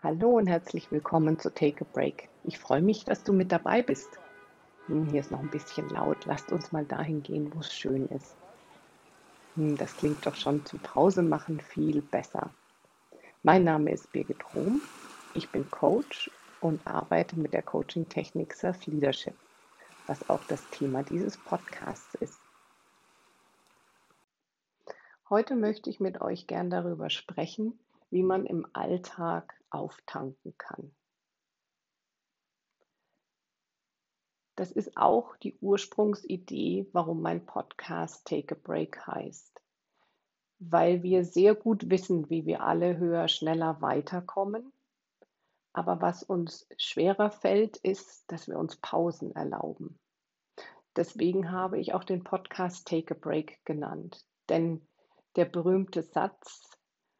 Hallo und herzlich willkommen zu Take a Break. Ich freue mich, dass du mit dabei bist. Hm, hier ist noch ein bisschen laut. Lasst uns mal dahin gehen, wo es schön ist. Hm, das klingt doch schon zum Pause machen viel besser. Mein Name ist Birgit Rom. Ich bin Coach und arbeite mit der Coaching-Technik Self Leadership, was auch das Thema dieses Podcasts ist. Heute möchte ich mit euch gern darüber sprechen, wie man im Alltag auftanken kann. Das ist auch die Ursprungsidee, warum mein Podcast Take a Break heißt. Weil wir sehr gut wissen, wie wir alle höher, schneller weiterkommen. Aber was uns schwerer fällt, ist, dass wir uns Pausen erlauben. Deswegen habe ich auch den Podcast Take a Break genannt. Denn der berühmte Satz,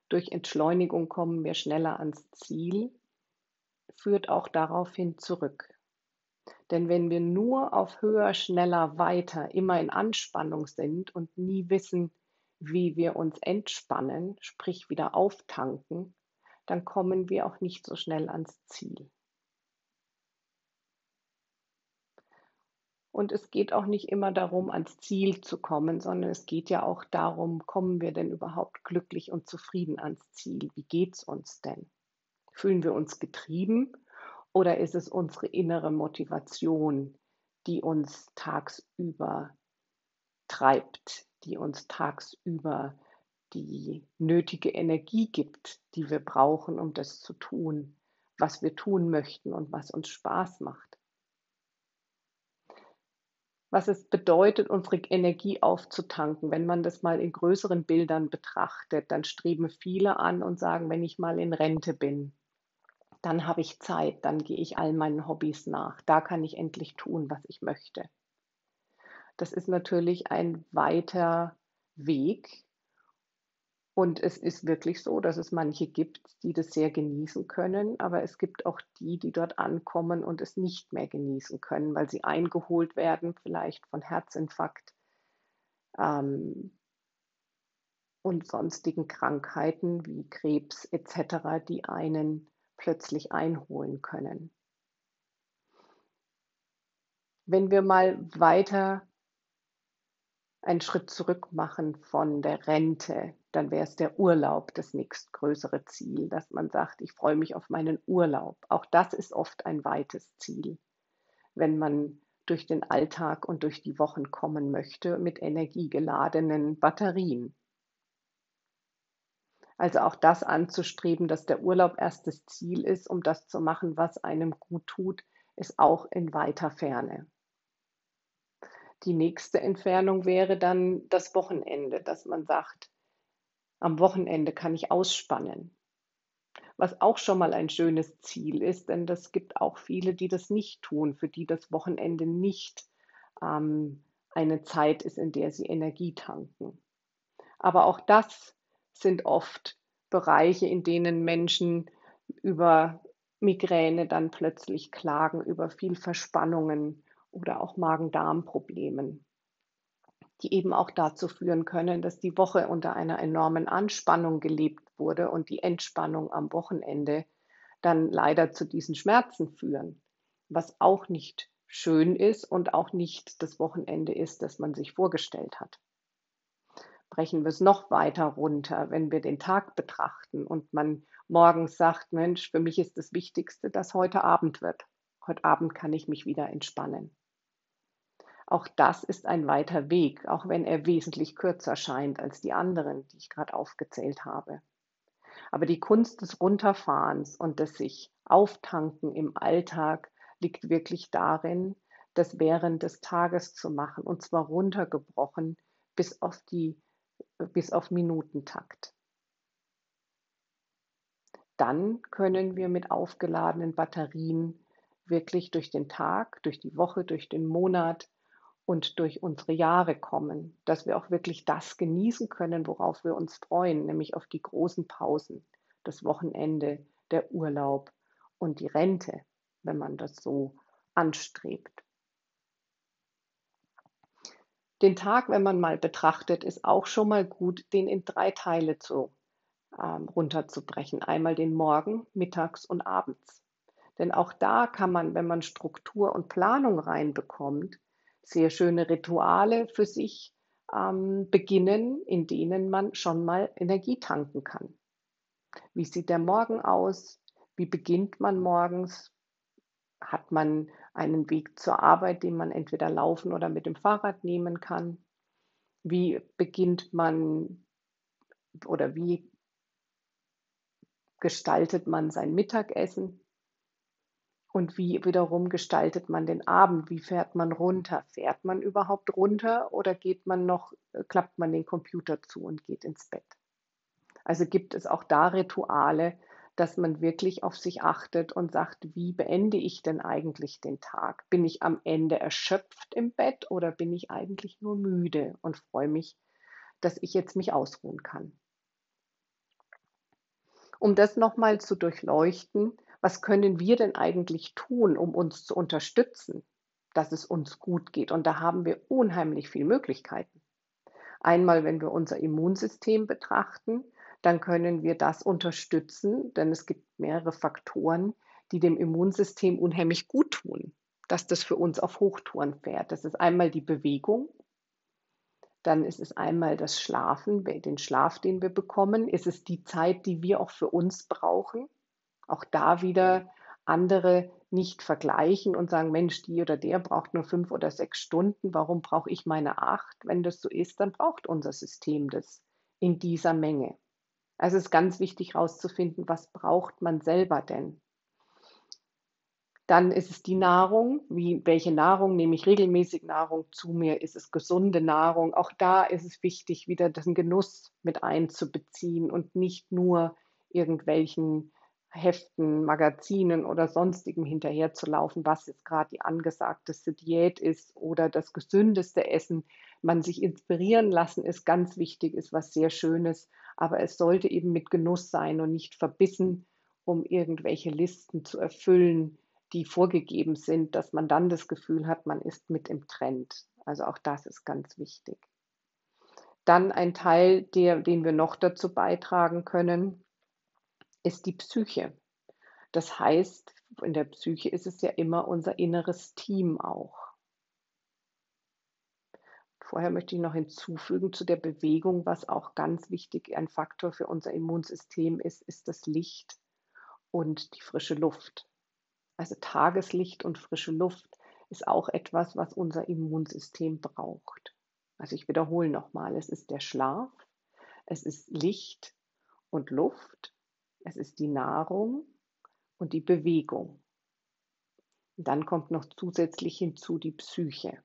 durch Entschleunigung kommen wir schneller ans Ziel, führt auch daraufhin zurück. Denn wenn wir nur auf höher, schneller, weiter immer in Anspannung sind und nie wissen, wie wir uns entspannen, sprich wieder auftanken, dann kommen wir auch nicht so schnell ans Ziel. Und es geht auch nicht immer darum, ans Ziel zu kommen, sondern es geht ja auch darum, kommen wir denn überhaupt glücklich und zufrieden ans Ziel? Wie geht es uns denn? Fühlen wir uns getrieben oder ist es unsere innere Motivation, die uns tagsüber treibt, die uns tagsüber die nötige Energie gibt, die wir brauchen, um das zu tun, was wir tun möchten und was uns Spaß macht? Was es bedeutet, unsere Energie aufzutanken. Wenn man das mal in größeren Bildern betrachtet, dann streben viele an und sagen, wenn ich mal in Rente bin, dann habe ich Zeit, dann gehe ich all meinen Hobbys nach. Da kann ich endlich tun, was ich möchte. Das ist natürlich ein weiter Weg, und es ist wirklich so, dass es manche gibt, die das sehr genießen können, aber es gibt auch die, die dort ankommen und es nicht mehr genießen können, weil sie eingeholt werden, vielleicht von Herzinfarkt ähm, und sonstigen Krankheiten wie Krebs etc., die einen plötzlich einholen können. Wenn wir mal weiter einen Schritt zurück machen von der Rente, dann wäre es der Urlaub das nächstgrößere Ziel, dass man sagt, ich freue mich auf meinen Urlaub. Auch das ist oft ein weites Ziel, wenn man durch den Alltag und durch die Wochen kommen möchte mit energiegeladenen Batterien. Also auch das anzustreben, dass der Urlaub erst das Ziel ist, um das zu machen, was einem gut tut, ist auch in weiter Ferne. Die nächste Entfernung wäre dann das Wochenende, dass man sagt, am Wochenende kann ich ausspannen. Was auch schon mal ein schönes Ziel ist, denn das gibt auch viele, die das nicht tun, für die das Wochenende nicht ähm, eine Zeit ist, in der sie Energie tanken. Aber auch das sind oft Bereiche, in denen Menschen über Migräne dann plötzlich klagen, über viel Verspannungen, oder auch Magen-Darm-Problemen, die eben auch dazu führen können, dass die Woche unter einer enormen Anspannung gelebt wurde und die Entspannung am Wochenende dann leider zu diesen Schmerzen führen, was auch nicht schön ist und auch nicht das Wochenende ist, das man sich vorgestellt hat. Brechen wir es noch weiter runter, wenn wir den Tag betrachten und man morgens sagt, Mensch, für mich ist das Wichtigste, dass heute Abend wird. Heute Abend kann ich mich wieder entspannen. Auch das ist ein weiter Weg, auch wenn er wesentlich kürzer scheint als die anderen, die ich gerade aufgezählt habe. Aber die Kunst des Runterfahrens und des sich Auftanken im Alltag liegt wirklich darin, das während des Tages zu machen und zwar runtergebrochen bis auf die bis auf Minutentakt. Dann können wir mit aufgeladenen Batterien wirklich durch den Tag, durch die Woche, durch den Monat und durch unsere Jahre kommen, dass wir auch wirklich das genießen können, worauf wir uns freuen, nämlich auf die großen Pausen, das Wochenende, der Urlaub und die Rente, wenn man das so anstrebt. Den Tag, wenn man mal betrachtet, ist auch schon mal gut, den in drei Teile zu ähm, runterzubrechen. Einmal den Morgen, mittags und abends. Denn auch da kann man, wenn man Struktur und Planung reinbekommt, sehr schöne Rituale für sich ähm, beginnen, in denen man schon mal Energie tanken kann. Wie sieht der Morgen aus? Wie beginnt man morgens? Hat man einen Weg zur Arbeit, den man entweder laufen oder mit dem Fahrrad nehmen kann? Wie beginnt man oder wie gestaltet man sein Mittagessen? Und wie wiederum gestaltet man den Abend? Wie fährt man runter? Fährt man überhaupt runter oder geht man noch, äh, klappt man den Computer zu und geht ins Bett? Also gibt es auch da Rituale, dass man wirklich auf sich achtet und sagt, wie beende ich denn eigentlich den Tag? Bin ich am Ende erschöpft im Bett oder bin ich eigentlich nur müde und freue mich, dass ich jetzt mich ausruhen kann? Um das nochmal zu durchleuchten, was können wir denn eigentlich tun, um uns zu unterstützen, dass es uns gut geht? Und da haben wir unheimlich viele Möglichkeiten. Einmal, wenn wir unser Immunsystem betrachten, dann können wir das unterstützen, denn es gibt mehrere Faktoren, die dem Immunsystem unheimlich gut tun, dass das für uns auf Hochtouren fährt. Das ist einmal die Bewegung, dann ist es einmal das Schlafen, den Schlaf, den wir bekommen, ist es die Zeit, die wir auch für uns brauchen. Auch da wieder andere nicht vergleichen und sagen, Mensch, die oder der braucht nur fünf oder sechs Stunden, warum brauche ich meine acht? Wenn das so ist, dann braucht unser System das in dieser Menge. Also es ist ganz wichtig herauszufinden, was braucht man selber denn? Dann ist es die Nahrung. Wie, welche Nahrung nehme ich regelmäßig Nahrung zu mir? Ist es gesunde Nahrung? Auch da ist es wichtig, wieder den Genuss mit einzubeziehen und nicht nur irgendwelchen Heften, Magazinen oder sonstigem hinterherzulaufen, was jetzt gerade die angesagteste Diät ist oder das gesündeste Essen. Man sich inspirieren lassen ist ganz wichtig, ist was sehr Schönes, aber es sollte eben mit Genuss sein und nicht verbissen, um irgendwelche Listen zu erfüllen, die vorgegeben sind, dass man dann das Gefühl hat, man ist mit im Trend. Also auch das ist ganz wichtig. Dann ein Teil, der, den wir noch dazu beitragen können, ist die Psyche. Das heißt, in der Psyche ist es ja immer unser inneres Team auch. Vorher möchte ich noch hinzufügen zu der Bewegung, was auch ganz wichtig ein Faktor für unser Immunsystem ist, ist das Licht und die frische Luft. Also Tageslicht und frische Luft ist auch etwas, was unser Immunsystem braucht. Also ich wiederhole nochmal, es ist der Schlaf, es ist Licht und Luft, es ist die Nahrung und die Bewegung. Und dann kommt noch zusätzlich hinzu die Psyche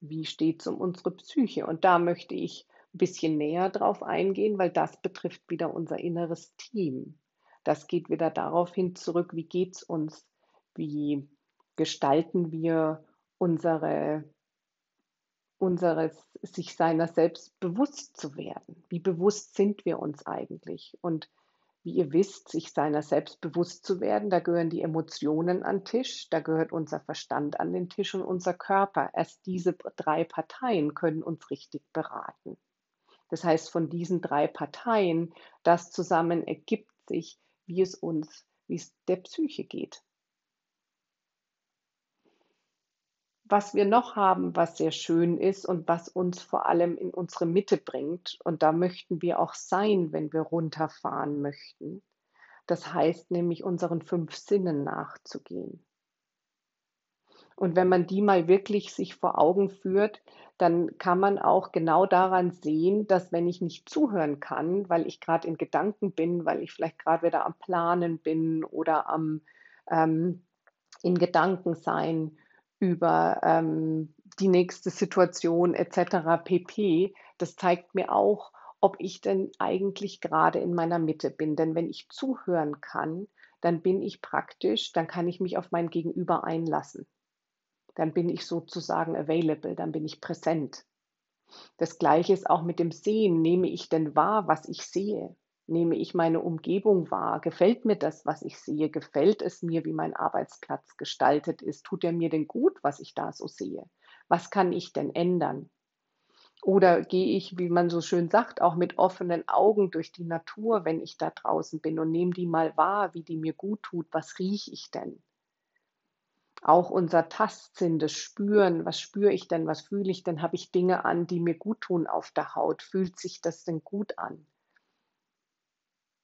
wie steht es um unsere Psyche? Und da möchte ich ein bisschen näher drauf eingehen, weil das betrifft wieder unser inneres Team. Das geht wieder darauf hin zurück, wie geht es uns? Wie gestalten wir unsere, unseres, sich seiner selbst bewusst zu werden? Wie bewusst sind wir uns eigentlich? Und wie ihr wisst, sich seiner selbst bewusst zu werden. Da gehören die Emotionen an den Tisch, da gehört unser Verstand an den Tisch und unser Körper. Erst diese drei Parteien können uns richtig beraten. Das heißt, von diesen drei Parteien, das zusammen ergibt sich, wie es uns, wie es der Psyche geht. Was wir noch haben, was sehr schön ist und was uns vor allem in unsere Mitte bringt, und da möchten wir auch sein, wenn wir runterfahren möchten. Das heißt nämlich, unseren fünf Sinnen nachzugehen. Und wenn man die mal wirklich sich vor Augen führt, dann kann man auch genau daran sehen, dass wenn ich nicht zuhören kann, weil ich gerade in Gedanken bin, weil ich vielleicht gerade wieder am Planen bin oder am ähm, in Gedanken sein, über ähm, die nächste Situation etc. pp. Das zeigt mir auch, ob ich denn eigentlich gerade in meiner Mitte bin. Denn wenn ich zuhören kann, dann bin ich praktisch, dann kann ich mich auf mein Gegenüber einlassen. Dann bin ich sozusagen available, dann bin ich präsent. Das gleiche ist auch mit dem Sehen. Nehme ich denn wahr, was ich sehe? Nehme ich meine Umgebung wahr? Gefällt mir das, was ich sehe? Gefällt es mir, wie mein Arbeitsplatz gestaltet ist? Tut er mir denn gut, was ich da so sehe? Was kann ich denn ändern? Oder gehe ich, wie man so schön sagt, auch mit offenen Augen durch die Natur, wenn ich da draußen bin und nehme die mal wahr, wie die mir gut tut. Was rieche ich denn? Auch unser Tastsinn, das Spüren, was spüre ich denn, was fühle ich denn, habe ich Dinge an, die mir gut tun auf der Haut, fühlt sich das denn gut an?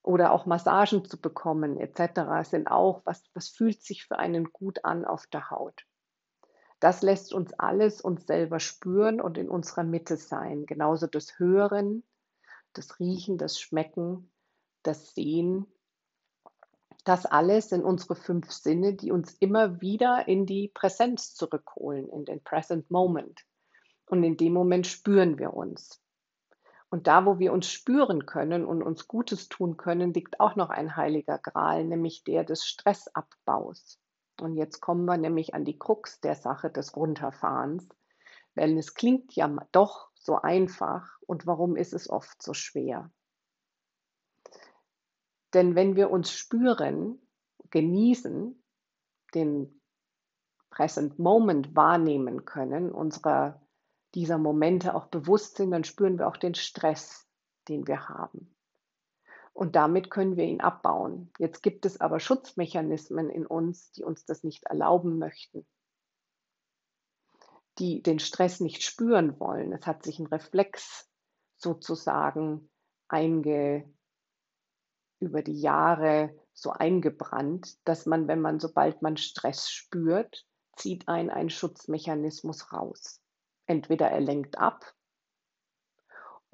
Oder auch Massagen zu bekommen etc. sind auch, was, was fühlt sich für einen gut an auf der Haut? Das lässt uns alles uns selber spüren und in unserer Mitte sein. Genauso das Hören, das Riechen, das Schmecken, das Sehen. Das alles sind unsere fünf Sinne, die uns immer wieder in die Präsenz zurückholen, in den Present Moment. Und in dem Moment spüren wir uns. Und da, wo wir uns spüren können und uns Gutes tun können, liegt auch noch ein heiliger Gral, nämlich der des Stressabbaus. Und jetzt kommen wir nämlich an die Krux der Sache des Runterfahrens, weil es klingt ja doch so einfach und warum ist es oft so schwer? Denn wenn wir uns spüren, genießen, den Present Moment wahrnehmen können, unserer dieser Momente auch bewusst sind, dann spüren wir auch den Stress, den wir haben und damit können wir ihn abbauen. Jetzt gibt es aber Schutzmechanismen in uns, die uns das nicht erlauben möchten, die den Stress nicht spüren wollen. Es hat sich ein Reflex sozusagen einge, über die Jahre so eingebrannt, dass man, wenn man, sobald man Stress spürt, zieht ein ein Schutzmechanismus raus. Entweder er lenkt ab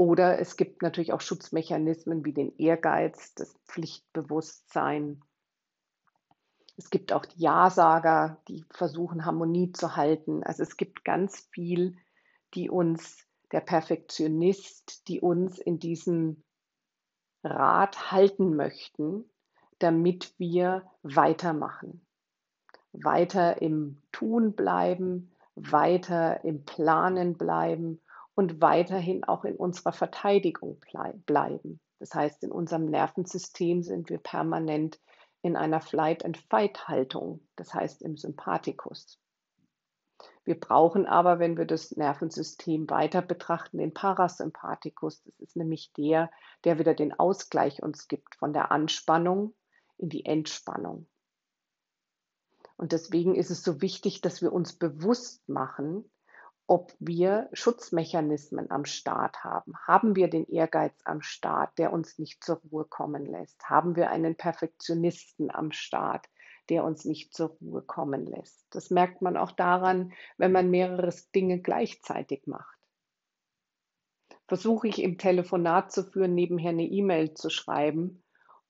oder es gibt natürlich auch Schutzmechanismen wie den Ehrgeiz, das Pflichtbewusstsein. Es gibt auch die Ja-Sager, die versuchen, Harmonie zu halten. Also es gibt ganz viel, die uns, der Perfektionist, die uns in diesem Rad halten möchten, damit wir weitermachen. Weiter im Tun bleiben, weiter im Planen bleiben und weiterhin auch in unserer Verteidigung bleiben. Das heißt, in unserem Nervensystem sind wir permanent in einer Flight-and-Fight-Haltung, das heißt im Sympathikus. Wir brauchen aber, wenn wir das Nervensystem weiter betrachten, den Parasympathikus. Das ist nämlich der, der wieder den Ausgleich uns gibt von der Anspannung in die Entspannung. Und deswegen ist es so wichtig, dass wir uns bewusst machen, ob wir Schutzmechanismen am Start haben. Haben wir den Ehrgeiz am Start, der uns nicht zur Ruhe kommen lässt? Haben wir einen Perfektionisten am Start, der uns nicht zur Ruhe kommen lässt? Das merkt man auch daran, wenn man mehrere Dinge gleichzeitig macht. Versuche ich im Telefonat zu führen, nebenher eine E-Mail zu schreiben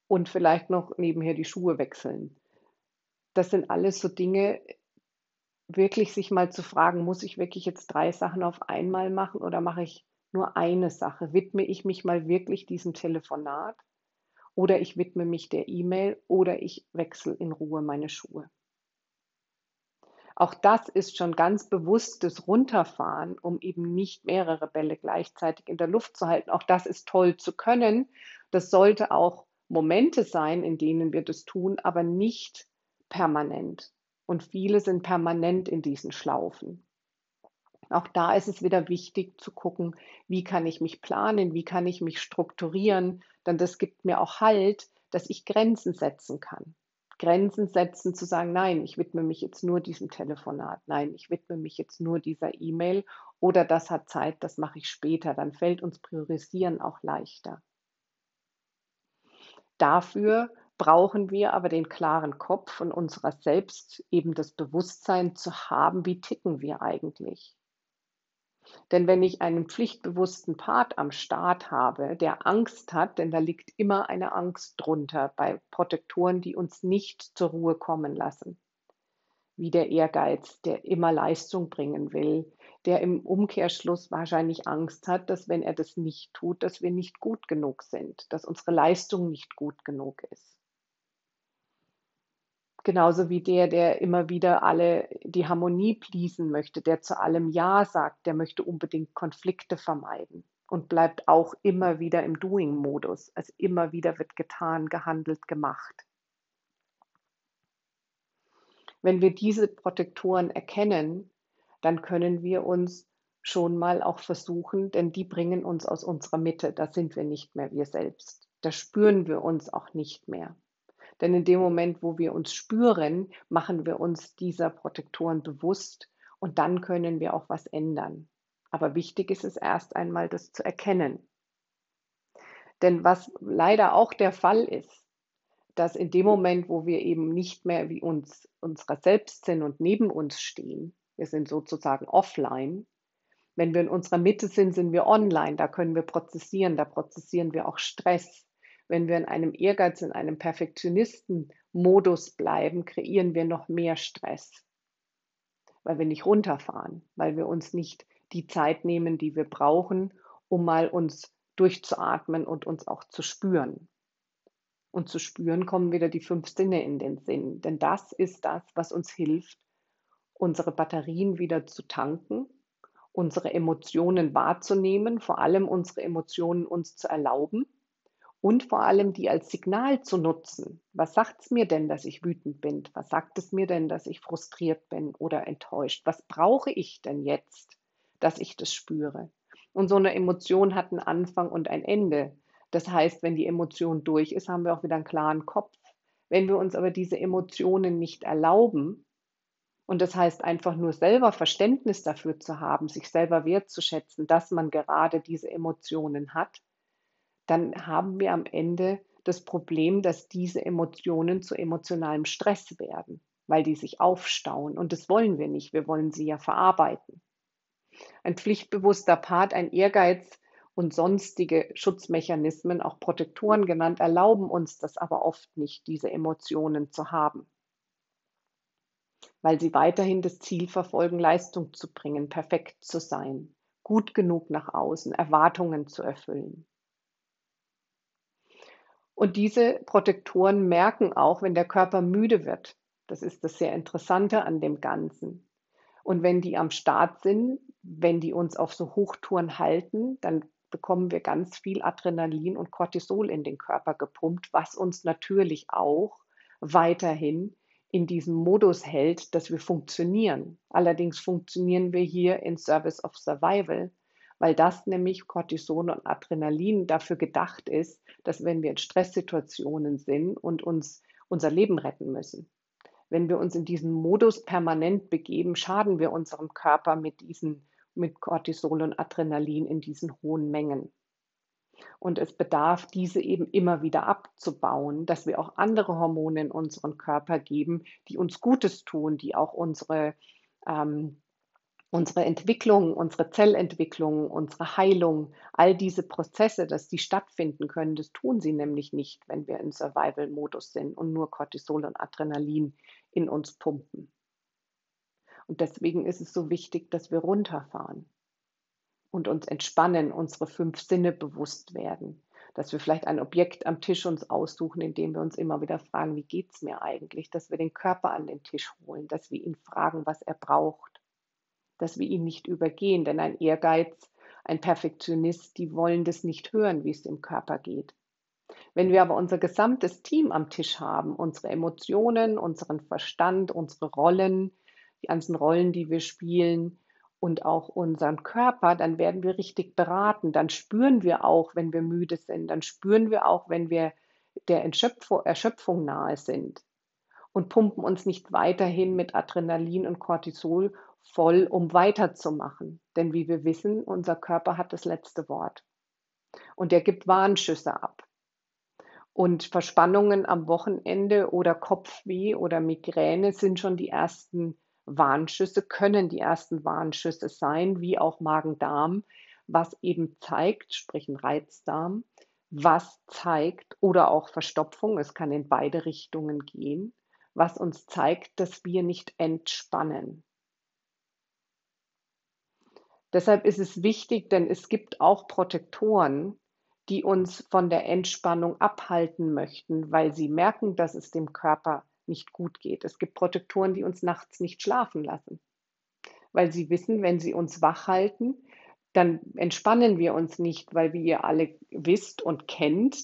und vielleicht noch nebenher die Schuhe wechseln. Das sind alles so Dinge, wirklich sich mal zu fragen, muss ich wirklich jetzt drei Sachen auf einmal machen oder mache ich nur eine Sache? Widme ich mich mal wirklich diesem Telefonat oder ich widme mich der E-Mail oder ich wechsle in Ruhe meine Schuhe? Auch das ist schon ganz bewusstes Runterfahren, um eben nicht mehrere Bälle gleichzeitig in der Luft zu halten. Auch das ist toll zu können. Das sollte auch Momente sein, in denen wir das tun, aber nicht permanent. Und viele sind permanent in diesen Schlaufen. Auch da ist es wieder wichtig zu gucken, wie kann ich mich planen, wie kann ich mich strukturieren, denn das gibt mir auch Halt, dass ich Grenzen setzen kann. Grenzen setzen, zu sagen, nein, ich widme mich jetzt nur diesem Telefonat, nein, ich widme mich jetzt nur dieser E-Mail oder das hat Zeit, das mache ich später, dann fällt uns Priorisieren auch leichter. Dafür brauchen wir aber den klaren Kopf und unserer selbst eben das Bewusstsein zu haben, wie ticken wir eigentlich. Denn wenn ich einen pflichtbewussten Part am Start habe, der Angst hat, denn da liegt immer eine Angst drunter bei Protektoren, die uns nicht zur Ruhe kommen lassen, wie der Ehrgeiz, der immer Leistung bringen will, der im Umkehrschluss wahrscheinlich Angst hat, dass wenn er das nicht tut, dass wir nicht gut genug sind, dass unsere Leistung nicht gut genug ist. Genauso wie der, der immer wieder alle die Harmonie pleasen möchte, der zu allem Ja sagt, der möchte unbedingt Konflikte vermeiden und bleibt auch immer wieder im Doing-Modus. Also immer wieder wird getan, gehandelt, gemacht. Wenn wir diese Protektoren erkennen, dann können wir uns schon mal auch versuchen, denn die bringen uns aus unserer Mitte. Da sind wir nicht mehr wir selbst. Da spüren wir uns auch nicht mehr. Denn in dem Moment, wo wir uns spüren, machen wir uns dieser Protektoren bewusst und dann können wir auch was ändern. Aber wichtig ist es erst einmal, das zu erkennen. Denn was leider auch der Fall ist, dass in dem Moment, wo wir eben nicht mehr wie uns unserer selbst sind und neben uns stehen, wir sind sozusagen offline, wenn wir in unserer Mitte sind, sind wir online, da können wir prozessieren, da prozessieren wir auch Stress. Wenn wir in einem Ehrgeiz, in einem Perfektionisten-Modus bleiben, kreieren wir noch mehr Stress, weil wir nicht runterfahren, weil wir uns nicht die Zeit nehmen, die wir brauchen, um mal uns durchzuatmen und uns auch zu spüren. Und zu spüren kommen wieder die fünf Sinne in den Sinn, denn das ist das, was uns hilft, unsere Batterien wieder zu tanken, unsere Emotionen wahrzunehmen, vor allem unsere Emotionen uns zu erlauben und vor allem die als Signal zu nutzen. Was sagt es mir denn, dass ich wütend bin? Was sagt es mir denn, dass ich frustriert bin oder enttäuscht? Was brauche ich denn jetzt, dass ich das spüre? Und so eine Emotion hat einen Anfang und ein Ende. Das heißt, wenn die Emotion durch ist, haben wir auch wieder einen klaren Kopf. Wenn wir uns aber diese Emotionen nicht erlauben, und das heißt einfach nur selber Verständnis dafür zu haben, sich selber wertzuschätzen, dass man gerade diese Emotionen hat, dann haben wir am Ende das Problem, dass diese Emotionen zu emotionalem Stress werden, weil die sich aufstauen. Und das wollen wir nicht. Wir wollen sie ja verarbeiten. Ein pflichtbewusster Part, ein Ehrgeiz und sonstige Schutzmechanismen, auch Protektoren genannt, erlauben uns das aber oft nicht, diese Emotionen zu haben, weil sie weiterhin das Ziel verfolgen, Leistung zu bringen, perfekt zu sein, gut genug nach außen, Erwartungen zu erfüllen. Und diese Protektoren merken auch, wenn der Körper müde wird. Das ist das sehr Interessante an dem Ganzen. Und wenn die am Start sind, wenn die uns auf so Hochtouren halten, dann bekommen wir ganz viel Adrenalin und Cortisol in den Körper gepumpt, was uns natürlich auch weiterhin in diesem Modus hält, dass wir funktionieren. Allerdings funktionieren wir hier in Service of Survival, weil das nämlich Cortison und Adrenalin dafür gedacht ist, dass wenn wir in Stresssituationen sind und uns unser Leben retten müssen. Wenn wir uns in diesen Modus permanent begeben, schaden wir unserem Körper mit diesen mit Cortisol und Adrenalin in diesen hohen Mengen. Und es bedarf, diese eben immer wieder abzubauen, dass wir auch andere Hormone in unseren Körper geben, die uns Gutes tun, die auch unsere, ähm, unsere Entwicklung, unsere Zellentwicklung, unsere Heilung, all diese Prozesse, dass die stattfinden können, das tun sie nämlich nicht, wenn wir in Survival-Modus sind und nur Cortisol und Adrenalin in uns pumpen. Und deswegen ist es so wichtig, dass wir runterfahren und uns entspannen, unsere fünf Sinne bewusst werden. Dass wir vielleicht ein Objekt am Tisch uns aussuchen, indem wir uns immer wieder fragen, wie geht es mir eigentlich? Dass wir den Körper an den Tisch holen, dass wir ihn fragen, was er braucht. Dass wir ihn nicht übergehen, denn ein Ehrgeiz, ein Perfektionist, die wollen das nicht hören, wie es dem Körper geht. Wenn wir aber unser gesamtes Team am Tisch haben, unsere Emotionen, unseren Verstand, unsere Rollen, die ganzen Rollen, die wir spielen und auch unseren Körper, dann werden wir richtig beraten. Dann spüren wir auch, wenn wir müde sind. Dann spüren wir auch, wenn wir der Erschöpfung, Erschöpfung nahe sind und pumpen uns nicht weiterhin mit Adrenalin und Cortisol voll, um weiterzumachen. Denn wie wir wissen, unser Körper hat das letzte Wort. Und er gibt Warnschüsse ab. Und Verspannungen am Wochenende oder Kopfweh oder Migräne sind schon die ersten Warnschüsse, können die ersten Warnschüsse sein, wie auch Magen-Darm, was eben zeigt, sprich ein Reizdarm, was zeigt oder auch Verstopfung, es kann in beide Richtungen gehen, was uns zeigt, dass wir nicht entspannen. Deshalb ist es wichtig, denn es gibt auch Protektoren, die uns von der Entspannung abhalten möchten, weil sie merken, dass es dem Körper nicht gut geht. Es gibt Protektoren, die uns nachts nicht schlafen lassen, weil sie wissen, wenn sie uns wach halten, dann entspannen wir uns nicht, weil wie ihr alle wisst und kennt,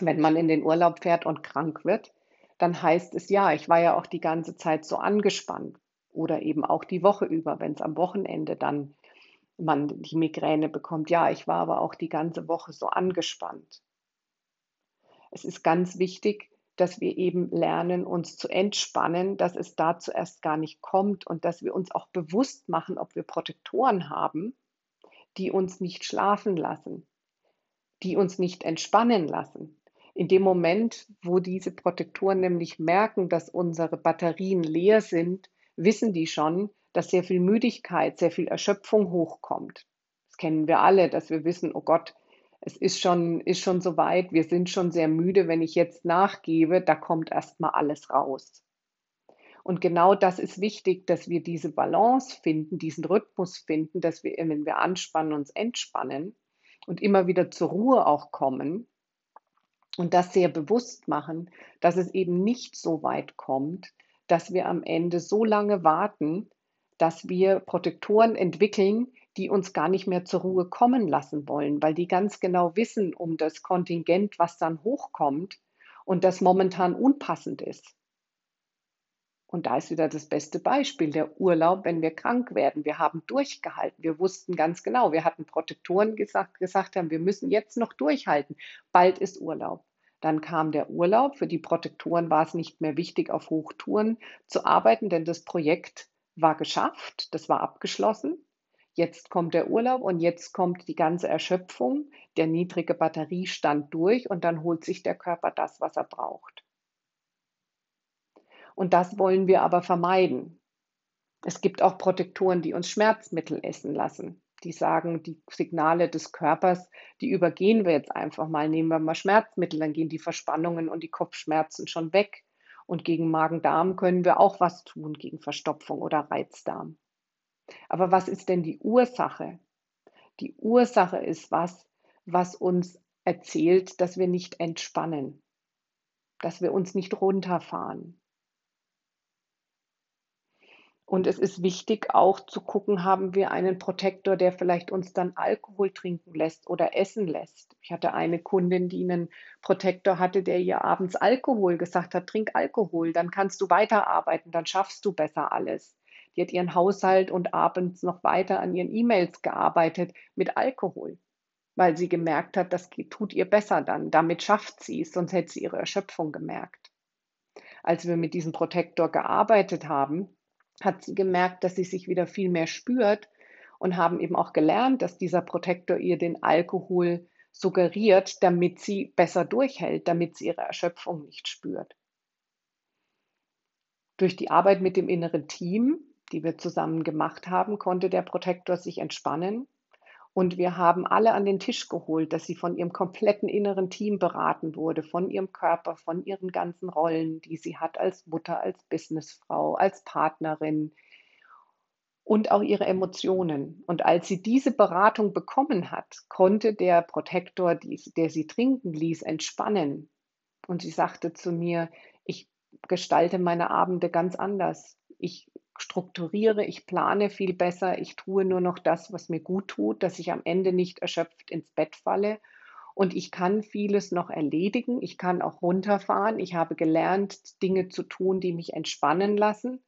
wenn man in den Urlaub fährt und krank wird, dann heißt es ja, ich war ja auch die ganze Zeit so angespannt oder eben auch die Woche über, wenn es am Wochenende dann man die Migräne bekommt. Ja, ich war aber auch die ganze Woche so angespannt. Es ist ganz wichtig, dass wir eben lernen, uns zu entspannen, dass es dazu erst gar nicht kommt und dass wir uns auch bewusst machen, ob wir Protektoren haben, die uns nicht schlafen lassen, die uns nicht entspannen lassen. In dem Moment, wo diese Protektoren nämlich merken, dass unsere Batterien leer sind, wissen die schon, dass sehr viel Müdigkeit, sehr viel Erschöpfung hochkommt. Das kennen wir alle, dass wir wissen, oh Gott, es ist schon, ist schon so weit, wir sind schon sehr müde, wenn ich jetzt nachgebe, da kommt erstmal alles raus. Und genau das ist wichtig, dass wir diese Balance finden, diesen Rhythmus finden, dass wir, wenn wir anspannen, uns entspannen und immer wieder zur Ruhe auch kommen und das sehr bewusst machen, dass es eben nicht so weit kommt, dass wir am Ende so lange warten, dass wir Protektoren entwickeln, die uns gar nicht mehr zur Ruhe kommen lassen wollen, weil die ganz genau wissen um das Kontingent, was dann hochkommt und das momentan unpassend ist. Und da ist wieder das beste Beispiel, der Urlaub, wenn wir krank werden. Wir haben durchgehalten. Wir wussten ganz genau, wir hatten Protektoren gesagt, gesagt haben, wir müssen jetzt noch durchhalten. Bald ist Urlaub. Dann kam der Urlaub. Für die Protektoren war es nicht mehr wichtig, auf Hochtouren zu arbeiten, denn das Projekt war geschafft, das war abgeschlossen. Jetzt kommt der Urlaub und jetzt kommt die ganze Erschöpfung. Der niedrige Batteriestand durch und dann holt sich der Körper das, was er braucht. Und das wollen wir aber vermeiden. Es gibt auch Protektoren, die uns Schmerzmittel essen lassen. Die sagen, die Signale des Körpers, die übergehen wir jetzt einfach mal. Nehmen wir mal Schmerzmittel, dann gehen die Verspannungen und die Kopfschmerzen schon weg. Und gegen Magen-Darm können wir auch was tun, gegen Verstopfung oder Reizdarm. Aber was ist denn die Ursache? Die Ursache ist was, was uns erzählt, dass wir nicht entspannen, dass wir uns nicht runterfahren. Und es ist wichtig auch zu gucken, haben wir einen Protektor, der vielleicht uns dann Alkohol trinken lässt oder essen lässt. Ich hatte eine Kundin, die einen Protektor hatte, der ihr abends Alkohol gesagt hat, trink Alkohol, dann kannst du weiterarbeiten, dann schaffst du besser alles. Die hat ihren Haushalt und abends noch weiter an ihren E-Mails gearbeitet mit Alkohol, weil sie gemerkt hat, das tut ihr besser dann. Damit schafft sie es, sonst hätte sie ihre Erschöpfung gemerkt. Als wir mit diesem Protektor gearbeitet haben, hat sie gemerkt, dass sie sich wieder viel mehr spürt und haben eben auch gelernt, dass dieser Protektor ihr den Alkohol suggeriert, damit sie besser durchhält, damit sie ihre Erschöpfung nicht spürt. Durch die Arbeit mit dem inneren Team die wir zusammen gemacht haben, konnte der Protektor sich entspannen. Und wir haben alle an den Tisch geholt, dass sie von ihrem kompletten inneren Team beraten wurde, von ihrem Körper, von ihren ganzen Rollen, die sie hat als Mutter, als Businessfrau, als Partnerin und auch ihre Emotionen. Und als sie diese Beratung bekommen hat, konnte der Protektor, der sie trinken ließ, entspannen. Und sie sagte zu mir, ich gestalte meine Abende ganz anders. Ich strukturiere, ich plane viel besser, ich tue nur noch das, was mir gut tut, dass ich am Ende nicht erschöpft ins Bett falle. Und ich kann vieles noch erledigen, ich kann auch runterfahren, ich habe gelernt, Dinge zu tun, die mich entspannen lassen.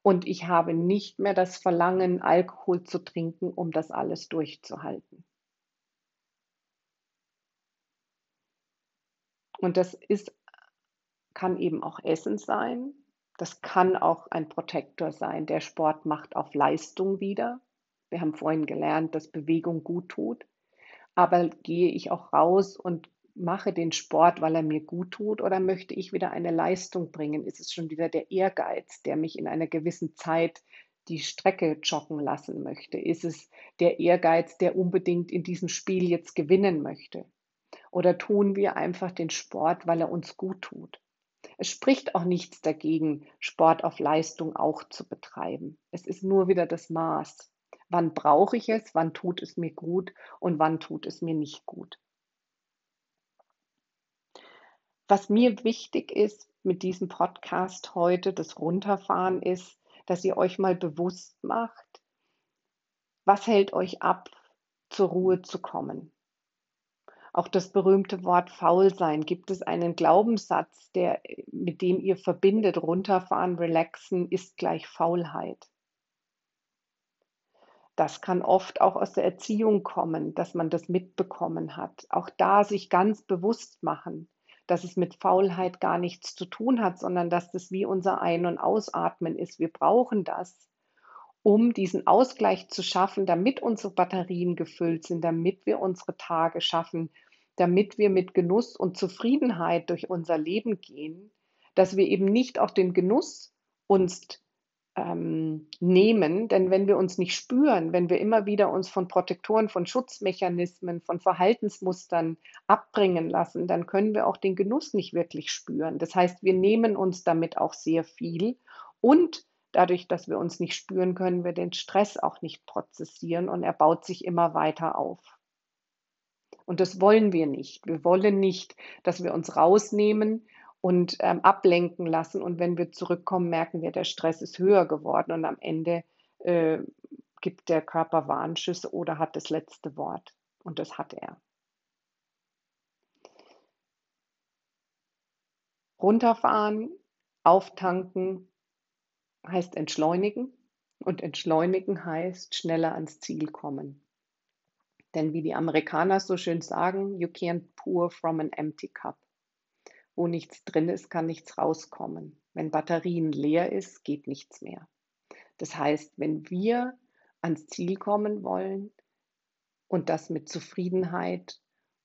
Und ich habe nicht mehr das Verlangen, Alkohol zu trinken, um das alles durchzuhalten. Und das ist, kann eben auch Essen sein, das kann auch ein Protektor sein. Der Sport macht auf Leistung wieder. Wir haben vorhin gelernt, dass Bewegung gut tut. Aber gehe ich auch raus und mache den Sport, weil er mir gut tut, oder möchte ich wieder eine Leistung bringen? Ist es schon wieder der Ehrgeiz, der mich in einer gewissen Zeit die Strecke joggen lassen möchte? Ist es der Ehrgeiz, der unbedingt in diesem Spiel jetzt gewinnen möchte? Oder tun wir einfach den Sport, weil er uns gut tut? Es spricht auch nichts dagegen, Sport auf Leistung auch zu betreiben. Es ist nur wieder das Maß. Wann brauche ich es, wann tut es mir gut und wann tut es mir nicht gut. Was mir wichtig ist mit diesem Podcast heute, das Runterfahren, ist, dass ihr euch mal bewusst macht, was hält euch ab, zur Ruhe zu kommen. Auch das berühmte Wort faul sein. Gibt es einen Glaubenssatz, der, mit dem ihr verbindet, runterfahren, relaxen ist gleich Faulheit? Das kann oft auch aus der Erziehung kommen, dass man das mitbekommen hat. Auch da sich ganz bewusst machen, dass es mit Faulheit gar nichts zu tun hat, sondern dass das wie unser Ein- und Ausatmen ist. Wir brauchen das, um diesen Ausgleich zu schaffen, damit unsere Batterien gefüllt sind, damit wir unsere Tage schaffen, damit wir mit Genuss und Zufriedenheit durch unser Leben gehen, dass wir eben nicht auch den Genuss uns ähm, nehmen, denn wenn wir uns nicht spüren, wenn wir immer wieder uns von Protektoren, von Schutzmechanismen, von Verhaltensmustern abbringen lassen, dann können wir auch den Genuss nicht wirklich spüren. Das heißt, wir nehmen uns damit auch sehr viel und dadurch, dass wir uns nicht spüren, können wir den Stress auch nicht prozessieren und er baut sich immer weiter auf. Und das wollen wir nicht. Wir wollen nicht, dass wir uns rausnehmen und ähm, ablenken lassen. Und wenn wir zurückkommen, merken wir, der Stress ist höher geworden und am Ende äh, gibt der Körper Warnschüsse oder hat das letzte Wort. Und das hat er. Runterfahren, auftanken heißt entschleunigen und entschleunigen heißt schneller ans Ziel kommen. Denn wie die Amerikaner so schön sagen, you can't pour from an empty cup. Wo nichts drin ist, kann nichts rauskommen. Wenn Batterien leer ist, geht nichts mehr. Das heißt, wenn wir ans Ziel kommen wollen und das mit Zufriedenheit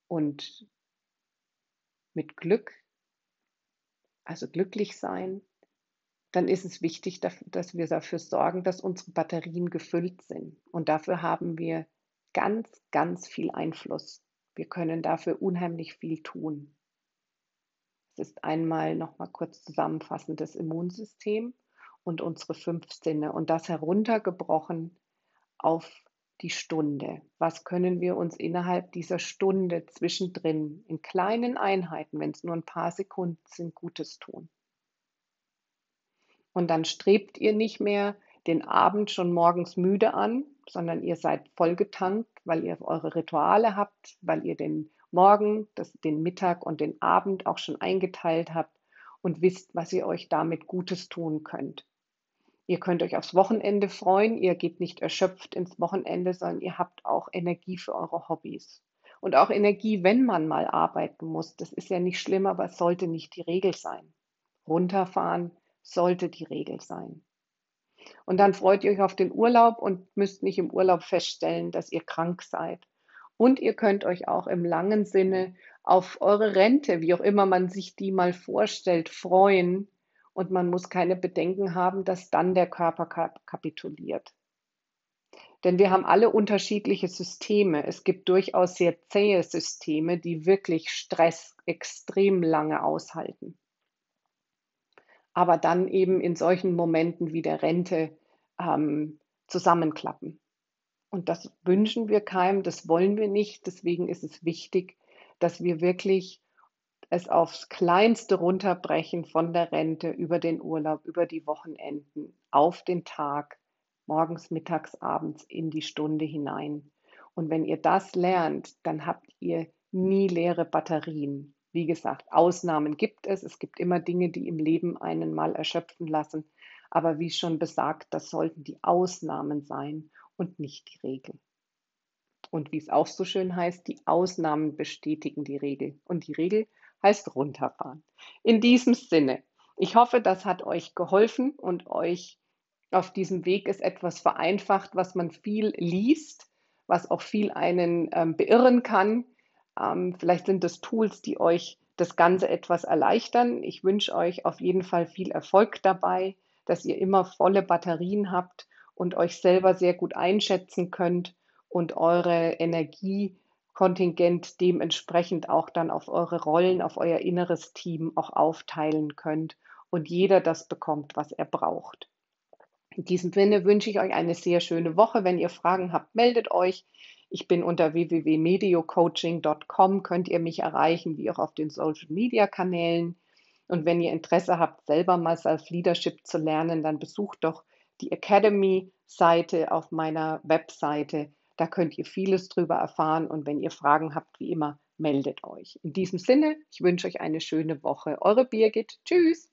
und mit Glück, also glücklich sein, dann ist es wichtig, dass wir dafür sorgen, dass unsere Batterien gefüllt sind. Und dafür haben wir ganz, ganz viel Einfluss. Wir können dafür unheimlich viel tun. Es ist einmal noch mal kurz zusammenfassend das Immunsystem und unsere fünf Sinne und das heruntergebrochen auf die Stunde. Was können wir uns innerhalb dieser Stunde zwischendrin in kleinen Einheiten, wenn es nur ein paar Sekunden sind, Gutes tun? Und dann strebt ihr nicht mehr den Abend schon morgens müde an, sondern ihr seid vollgetankt, weil ihr eure Rituale habt, weil ihr den Morgen, das, den Mittag und den Abend auch schon eingeteilt habt und wisst, was ihr euch damit Gutes tun könnt. Ihr könnt euch aufs Wochenende freuen, ihr geht nicht erschöpft ins Wochenende, sondern ihr habt auch Energie für eure Hobbys. Und auch Energie, wenn man mal arbeiten muss. Das ist ja nicht schlimm, aber es sollte nicht die Regel sein. Runterfahren sollte die Regel sein. Und dann freut ihr euch auf den Urlaub und müsst nicht im Urlaub feststellen, dass ihr krank seid. Und ihr könnt euch auch im langen Sinne auf eure Rente, wie auch immer man sich die mal vorstellt, freuen. Und man muss keine Bedenken haben, dass dann der Körper kapituliert. Denn wir haben alle unterschiedliche Systeme. Es gibt durchaus sehr zähe Systeme, die wirklich Stress extrem lange aushalten aber dann eben in solchen Momenten wie der Rente ähm, zusammenklappen. Und das wünschen wir keinem, das wollen wir nicht. Deswegen ist es wichtig, dass wir wirklich es aufs Kleinste runterbrechen von der Rente über den Urlaub, über die Wochenenden, auf den Tag, morgens, mittags, abends in die Stunde hinein. Und wenn ihr das lernt, dann habt ihr nie leere Batterien. Wie gesagt, Ausnahmen gibt es. Es gibt immer Dinge, die im Leben einen mal erschöpfen lassen. Aber wie schon besagt, das sollten die Ausnahmen sein und nicht die Regel. Und wie es auch so schön heißt, die Ausnahmen bestätigen die Regel. Und die Regel heißt runterfahren. In diesem Sinne, ich hoffe, das hat euch geholfen und euch auf diesem Weg ist etwas vereinfacht, was man viel liest, was auch viel einen ähm, beirren kann. Ähm, vielleicht sind das Tools, die euch das Ganze etwas erleichtern. Ich wünsche euch auf jeden Fall viel Erfolg dabei, dass ihr immer volle Batterien habt und euch selber sehr gut einschätzen könnt und eure Energiekontingent dementsprechend auch dann auf eure Rollen, auf euer inneres Team auch aufteilen könnt und jeder das bekommt, was er braucht. In diesem Sinne wünsche ich euch eine sehr schöne Woche. Wenn ihr Fragen habt, meldet euch. Ich bin unter www.mediocoaching.com, könnt ihr mich erreichen, wie auch auf den Social Media Kanälen. Und wenn ihr Interesse habt, selber mal Self-Leadership zu lernen, dann besucht doch die Academy-Seite auf meiner Webseite. Da könnt ihr vieles drüber erfahren. Und wenn ihr Fragen habt, wie immer, meldet euch. In diesem Sinne, ich wünsche euch eine schöne Woche. Eure Birgit. Tschüss.